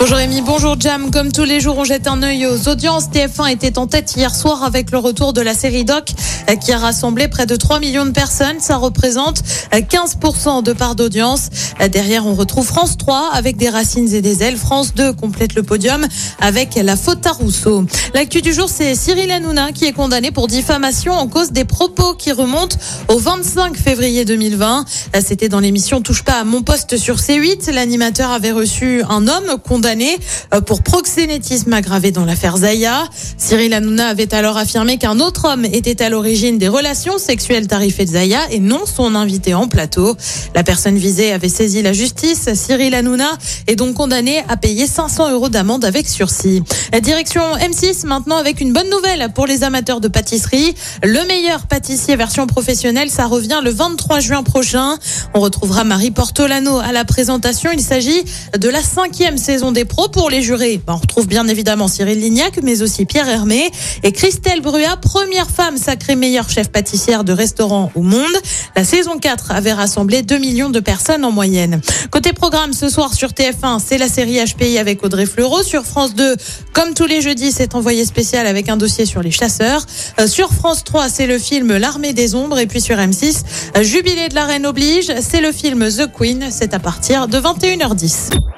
Bonjour Rémi, bonjour Jam. Comme tous les jours, on jette un œil aux audiences. TF1 était en tête hier soir avec le retour de la série Doc euh, qui a rassemblé près de 3 millions de personnes. Ça représente euh, 15% de part d'audience. Euh, Derrière, on retrouve France 3 avec des racines et des ailes. France 2 complète le podium avec la faute à Rousseau. L'actu du jour, c'est Cyril Hanouna qui est condamné pour diffamation en cause des propos qui remontent au 25 février 2020. Euh, C'était dans l'émission Touche pas à mon poste sur C8. L'animateur avait reçu un homme condamné euh, pour proxénétisme aggravé dans l'affaire Zaya. Cyril Hanouna avait alors affirmé qu'un autre homme était à l'origine des relations sexuelles tarifées de Zaya et non son invité en plateau. La personne visée avait saisi la justice. Cyril Hanouna est donc condamné à payer 500 euros d'amende avec sursis. La direction M6 maintenant avec une bonne nouvelle pour les amateurs de pâtisserie. Le meilleur pâtissier version professionnelle, ça revient le 23 juin prochain. On retrouvera Marie Portolano à la présentation. Il s'agit de la cinquième saison des pros pour les jurés. On retrouve bien évidemment Cyril Lignac, mais aussi Pierre Hermé et Christelle Brua, première femme sacrée meilleure chef pâtissière de restaurant au monde. La saison 4 avait rassemblé 2 millions de personnes en moyenne. Côté programme, ce soir sur TF1, c'est la série HPI avec Audrey Fleurot. Sur France 2, comme tous les jeudis, c'est envoyé spécial avec un dossier sur les chasseurs. Euh, sur France 3, c'est le film L'armée des ombres. Et puis sur M6, euh, Jubilé de la reine oblige, c'est le film The Queen. C'est à partir de 21h10.